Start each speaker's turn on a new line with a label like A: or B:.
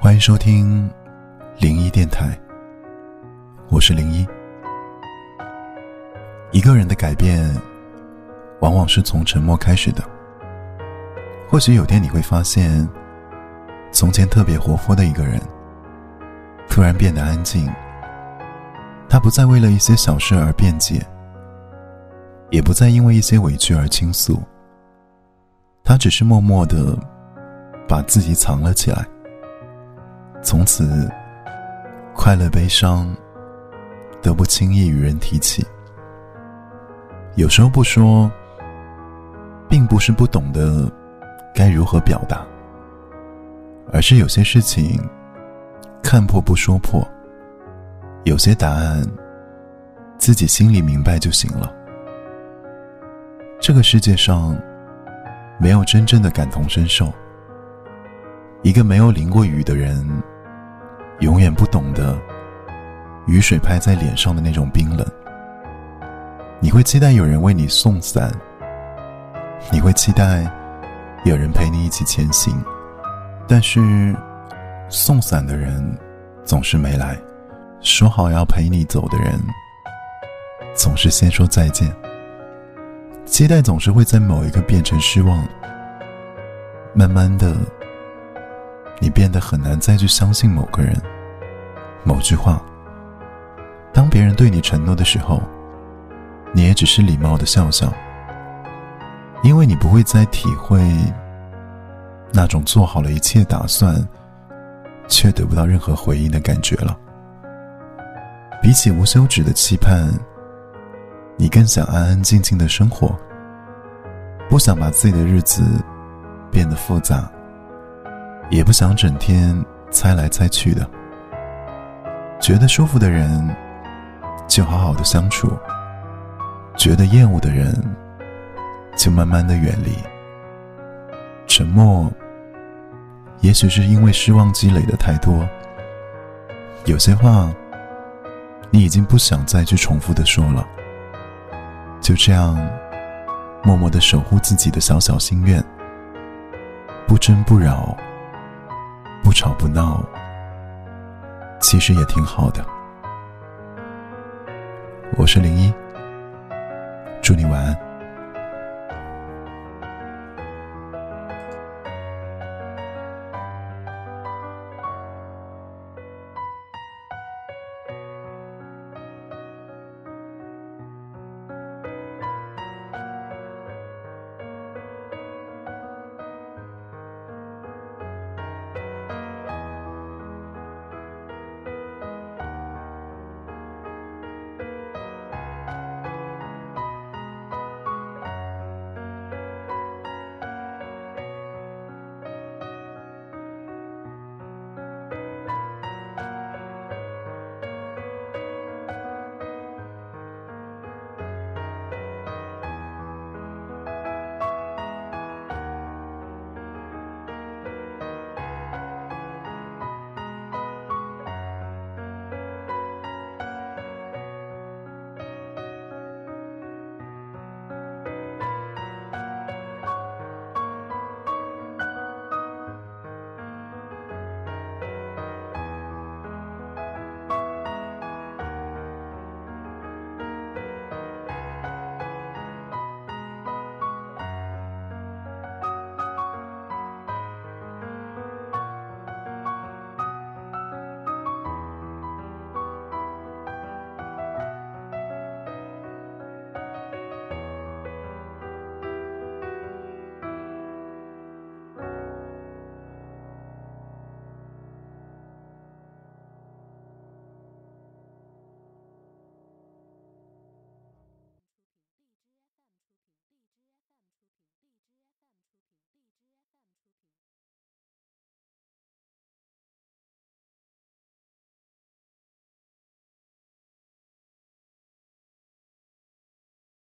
A: 欢迎收听零一电台，我是零一。一个人的改变，往往是从沉默开始的。或许有天你会发现，从前特别活泼的一个人，突然变得安静。他不再为了一些小事而辩解，也不再因为一些委屈而倾诉。他只是默默的把自己藏了起来。从此，快乐悲伤都不轻易与人提起。有时候不说，并不是不懂得该如何表达，而是有些事情看破不说破，有些答案自己心里明白就行了。这个世界上没有真正的感同身受。一个没有淋过雨的人，永远不懂得雨水拍在脸上的那种冰冷。你会期待有人为你送伞，你会期待有人陪你一起前行，但是送伞的人总是没来，说好要陪你走的人总是先说再见。期待总是会在某一刻变成失望，慢慢的。你变得很难再去相信某个人、某句话。当别人对你承诺的时候，你也只是礼貌的笑笑，因为你不会再体会那种做好了一切打算，却得不到任何回应的感觉了。比起无休止的期盼，你更想安安静静的生活，不想把自己的日子变得复杂。也不想整天猜来猜去的，觉得舒服的人就好好的相处，觉得厌恶的人就慢慢的远离。沉默，也许是因为失望积累的太多，有些话你已经不想再去重复的说了，就这样默默的守护自己的小小心愿，不争不扰。不吵不闹，其实也挺好的。我是零一，祝你晚安。